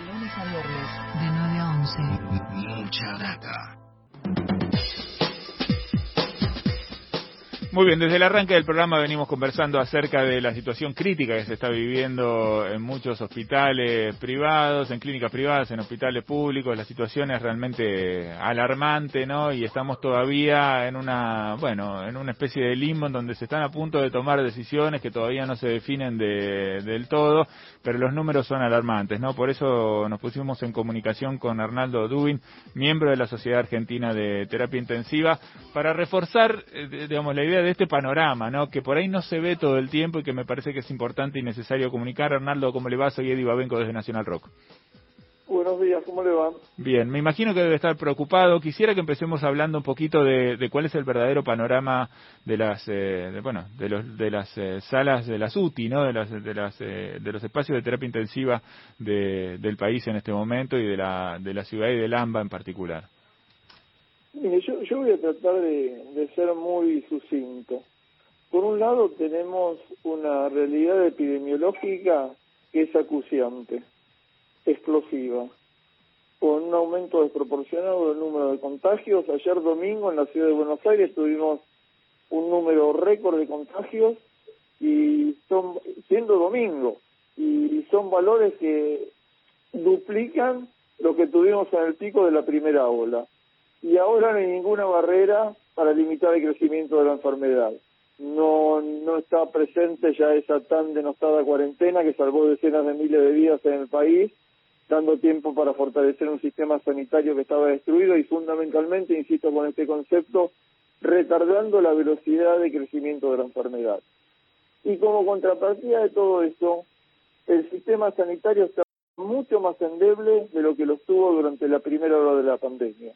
Lunes a viernes, de 9 a 11. Mucha data. Muy bien, desde el arranque del programa venimos conversando acerca de la situación crítica que se está viviendo en muchos hospitales privados, en clínicas privadas, en hospitales públicos. La situación es realmente alarmante, ¿no? Y estamos todavía en una, bueno, en una especie de limbo en donde se están a punto de tomar decisiones que todavía no se definen de, del todo, pero los números son alarmantes, ¿no? Por eso nos pusimos en comunicación con Arnaldo Dubin, miembro de la Sociedad Argentina de Terapia Intensiva, para reforzar, eh, digamos, la idea de este panorama, ¿no? Que por ahí no se ve todo el tiempo y que me parece que es importante y necesario comunicar. Arnaldo, ¿cómo le va? Soy Eddie Babenco desde Nacional Rock. Buenos días, ¿cómo le va? Bien, me imagino que debe estar preocupado. Quisiera que empecemos hablando un poquito de, cuál es el verdadero panorama de las, eh, bueno, de, los, de las eh, salas de las UTI, ¿no? De las, de las, eh, de los espacios de terapia intensiva del país en este momento y de la, de la ciudad y del AMBA en particular. Mire, yo, yo voy a tratar de, ser muy sucinto. Por un lado tenemos una realidad epidemiológica que es acuciante, explosiva, con un aumento desproporcionado del número de contagios. Ayer domingo en la ciudad de Buenos Aires tuvimos un número récord de contagios y son siendo domingo y son valores que duplican lo que tuvimos en el pico de la primera ola y ahora no hay ninguna barrera para limitar el crecimiento de la enfermedad. No, no está presente ya esa tan denostada cuarentena que salvó decenas de miles de vidas en el país, dando tiempo para fortalecer un sistema sanitario que estaba destruido y fundamentalmente, insisto con este concepto, retardando la velocidad de crecimiento de la enfermedad. Y como contrapartida de todo esto, el sistema sanitario está mucho más endeble de lo que lo estuvo durante la primera hora de la pandemia.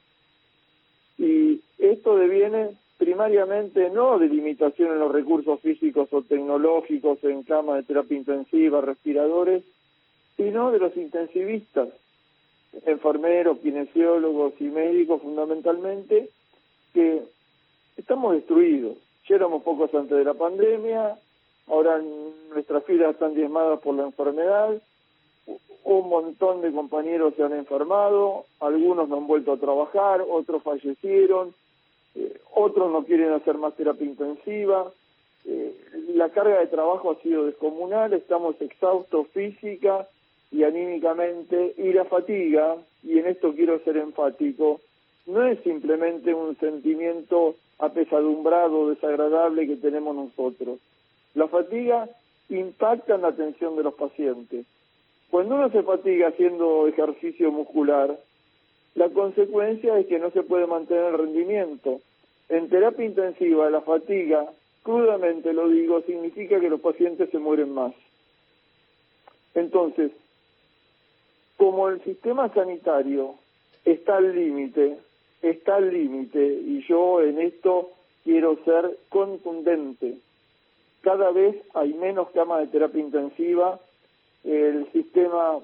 Y esto deviene primariamente no de limitación en los recursos físicos o tecnológicos en camas de terapia intensiva, respiradores, sino de los intensivistas, enfermeros, kinesiólogos y médicos fundamentalmente, que estamos destruidos. Ya éramos pocos antes de la pandemia, ahora nuestras filas están diezmadas por la enfermedad, un montón de compañeros se han enfermado, algunos no han vuelto a trabajar, otros fallecieron, eh, otros no quieren hacer más terapia intensiva. Eh, la carga de trabajo ha sido descomunal, estamos exhaustos física y anímicamente, y la fatiga, y en esto quiero ser enfático, no es simplemente un sentimiento apesadumbrado, desagradable que tenemos nosotros. La fatiga impacta en la atención de los pacientes cuando uno se fatiga haciendo ejercicio muscular, la consecuencia es que no se puede mantener el rendimiento. En terapia intensiva, la fatiga, crudamente lo digo, significa que los pacientes se mueren más. Entonces, como el sistema sanitario está al límite, está al límite, y yo en esto quiero ser contundente, cada vez hay menos camas de terapia intensiva, el sistema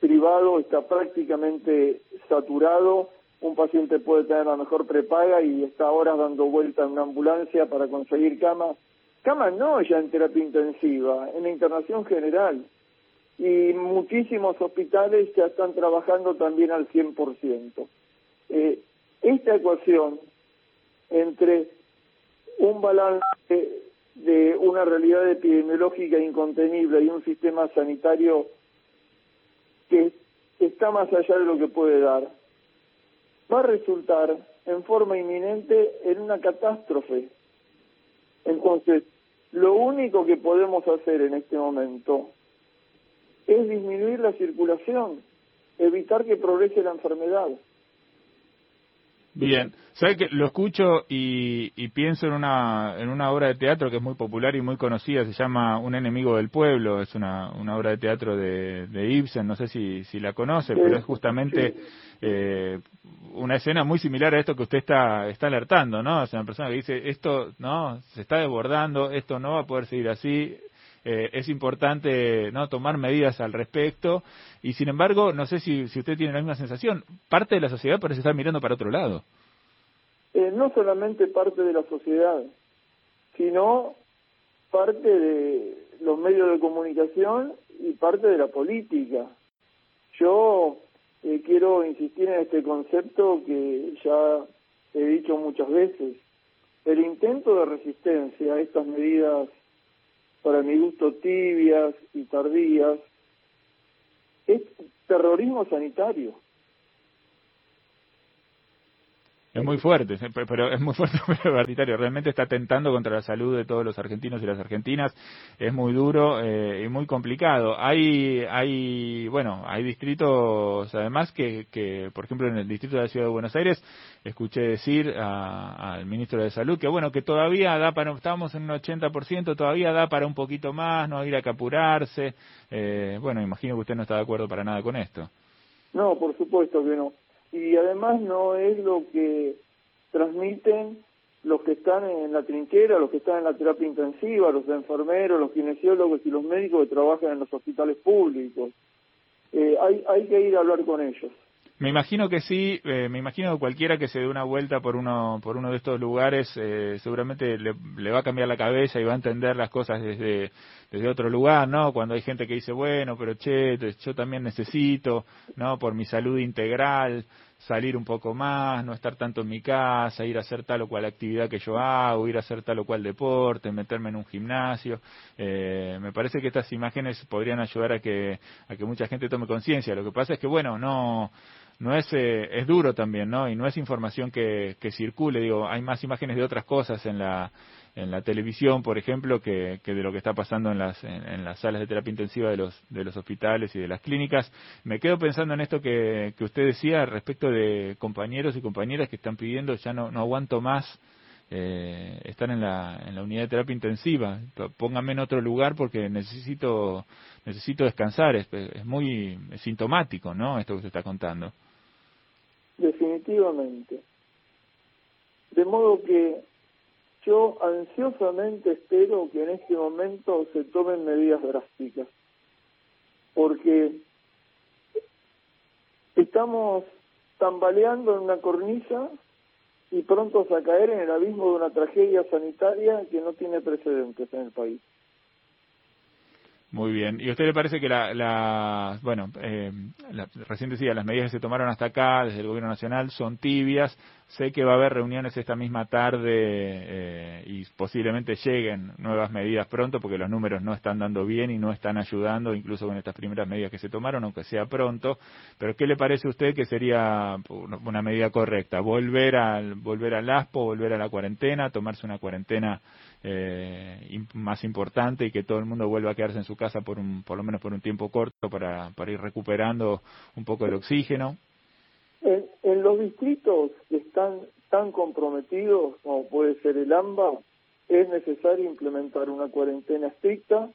privado está prácticamente saturado, un paciente puede tener la mejor prepaga y está horas dando vuelta en una ambulancia para conseguir cama. Cama no ya en terapia intensiva, en la internación general. Y muchísimos hospitales ya están trabajando también al 100%. Eh, esta ecuación entre un balance de una realidad epidemiológica incontenible y un sistema sanitario que está más allá de lo que puede dar, va a resultar en forma inminente en una catástrofe. Entonces, lo único que podemos hacer en este momento es disminuir la circulación, evitar que progrese la enfermedad. Bien, sabe que lo escucho y, pienso en una en una obra de teatro que es muy popular y muy conocida, se llama Un enemigo del pueblo, es una, una obra de teatro de, de Ibsen, no sé si, si la conoce, pero es justamente eh, una escena muy similar a esto que usted está está alertando, ¿no? O sea, una persona que dice esto no se está desbordando, esto no va a poder seguir así, eh, es importante no tomar medidas al respecto. Y sin embargo no sé si, si usted tiene la misma sensación. Parte de la sociedad parece estar mirando para otro lado. Eh, no solamente parte de la sociedad sino parte de los medios de comunicación y parte de la política. Yo eh, quiero insistir en este concepto que ya he dicho muchas veces. El intento de resistencia a estas medidas, para mi gusto, tibias y tardías, es terrorismo sanitario. Es muy fuerte, pero es muy fuerte, pero Realmente está atentando contra la salud de todos los argentinos y las argentinas. Es muy duro eh, y muy complicado. Hay, hay, bueno, hay distritos, además, que, que, por ejemplo, en el distrito de la Ciudad de Buenos Aires, escuché decir al ministro de Salud que, bueno, que todavía da para, estamos en un 80%, todavía da para un poquito más, no hay que apurarse. Eh, bueno, imagino que usted no está de acuerdo para nada con esto. No, por supuesto que no y además no es lo que transmiten los que están en la trinchera, los que están en la terapia intensiva, los enfermeros, los kinesiólogos y los médicos que trabajan en los hospitales públicos. Eh, hay, hay que ir a hablar con ellos. Me imagino que sí, eh, me imagino que cualquiera que se dé una vuelta por uno, por uno de estos lugares eh, seguramente le, va a cambiar la cabeza y va a entender las cosas desde, desde otro lugar, ¿no? Cuando hay gente que dice, bueno, pero che, yo también necesito, ¿no? Por mi salud integral, salir un poco más, no estar tanto en mi casa, ir a hacer tal o cual actividad que yo hago, ir a hacer tal o cual deporte, meterme en un gimnasio. Eh, me parece que estas imágenes podrían ayudar a que, a que mucha gente tome conciencia. Lo que pasa es que, bueno, no, no es, eh, es duro también, ¿no? Y no es información que, que circule, digo, hay más imágenes de otras cosas en la, en la televisión, por ejemplo, que, que de lo que está pasando en las, en, las salas de terapia intensiva de los, de los hospitales y de las clínicas. Me quedo pensando en esto que, que usted decía respecto de compañeros y compañeras que están pidiendo, ya no, no aguanto más eh, estar en la, en la unidad de terapia intensiva, póngame en otro lugar porque necesito, necesito descansar, es, es muy sintomático, ¿no? Esto que usted está contando. Definitivamente. De modo que yo ansiosamente espero que en este momento se tomen medidas drásticas, porque estamos tambaleando en una cornisa y prontos a caer en el abismo de una tragedia sanitaria que no tiene precedentes en el país. Muy bien. ¿Y a usted le parece que la, la bueno, eh, la, recién decía, las medidas que se tomaron hasta acá desde el Gobierno Nacional son tibias? Sé que va a haber reuniones esta misma tarde eh, y posiblemente lleguen nuevas medidas pronto porque los números no están dando bien y no están ayudando, incluso con estas primeras medidas que se tomaron, aunque sea pronto. Pero ¿qué le parece a usted que sería una medida correcta? ¿Volver al, volver al ASPO, volver a la cuarentena, tomarse una cuarentena eh, más importante y que todo el mundo vuelva a quedarse en su casa por, un, por lo menos por un tiempo corto para, para ir recuperando un poco el oxígeno? En, en los distritos que están tan comprometidos como puede ser el AMBA, es necesario implementar una cuarentena estricta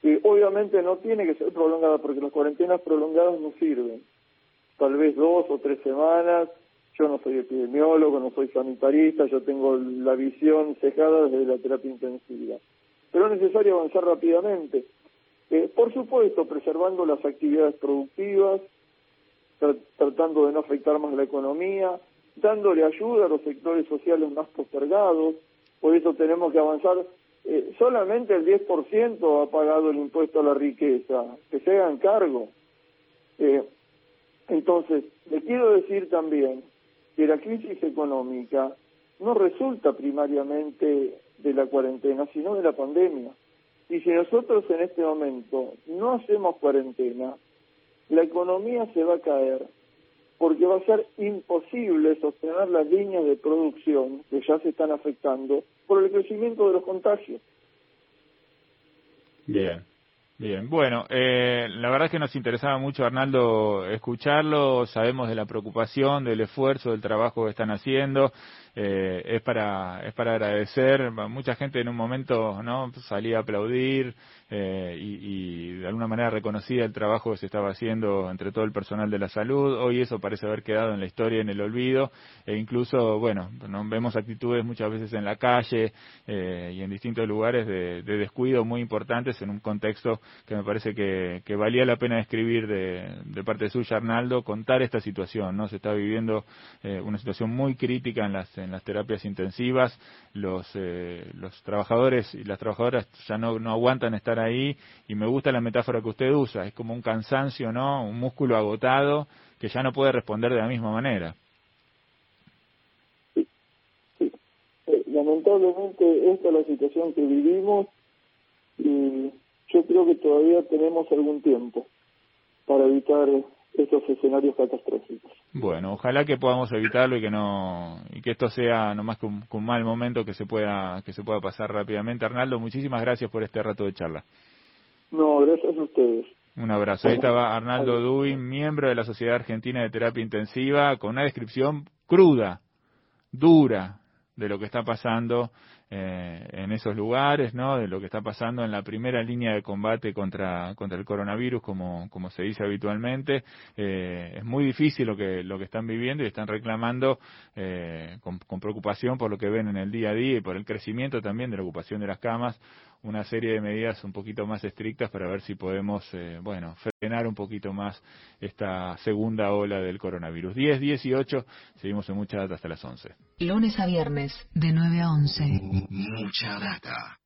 que obviamente no tiene que ser prolongada porque las cuarentenas prolongadas no sirven. Tal vez dos o tres semanas yo no soy epidemiólogo, no soy sanitarista, yo tengo la visión cejada desde la terapia intensiva. Pero es necesario avanzar rápidamente. Eh, por supuesto, preservando las actividades productivas, tratando de no afectar más la economía, dándole ayuda a los sectores sociales más postergados. Por eso tenemos que avanzar. Eh, solamente el 10% ha pagado el impuesto a la riqueza. Que se hagan cargo. Eh, entonces, le quiero decir también que la crisis económica no resulta primariamente de la cuarentena, sino de la pandemia. Y si nosotros en este momento no hacemos cuarentena, la economía se va a caer porque va a ser imposible sostener las líneas de producción que ya se están afectando por el crecimiento de los contagios. Bien. Bien, bueno, eh, la verdad es que nos interesaba mucho, Arnaldo, escucharlo. Sabemos de la preocupación, del esfuerzo, del trabajo que están haciendo. Eh, es para es para agradecer. Mucha gente en un momento no salía a aplaudir eh, y, de alguna manera reconocía el trabajo que se estaba haciendo entre todo el personal de la salud. Hoy eso parece haber quedado en la historia, en el olvido, e incluso, bueno, vemos actitudes muchas veces en la calle eh, y en distintos lugares de, descuido muy importantes en un contexto que me parece que, valía la pena escribir de, de parte suya, Arnaldo, contar esta situación. no Se está viviendo una situación muy crítica en las las terapias intensivas, los, eh, los trabajadores y las trabajadoras ya no, aguantan estar ahí y me gusta la metáfora que usted usa, es como un cansancio, ¿no? Un músculo agotado que ya no puede responder de la misma manera. Eh, lamentablemente esta es la situación que vivimos y yo creo que todavía tenemos algún tiempo para evitar estos escenarios catastróficos. Bueno, ojalá que podamos evitarlo y que no y que esto sea nomás que un, un, mal momento que se pueda que se pueda pasar rápidamente. Arnaldo, muchísimas gracias por este rato de charla. No, gracias a ustedes. Un abrazo. Ahí estaba Arnaldo Duin, miembro de la Sociedad Argentina de Terapia Intensiva, con una descripción cruda, dura de lo que está pasando eh, en esos lugares, ¿no? De lo que está pasando en la primera línea de combate contra contra el coronavirus, como como se dice habitualmente. Eh, es muy difícil lo que lo que están viviendo y están reclamando eh, con, con, preocupación por lo que ven en el día a día y por el crecimiento también de la ocupación de las camas, una serie de medidas un poquito más estrictas para ver si podemos, eh, bueno, frenar un poquito más esta segunda ola del coronavirus. 10, 18, seguimos en mucha data hasta las 11. Lunes a viernes, de 9 a 11. Mucha data.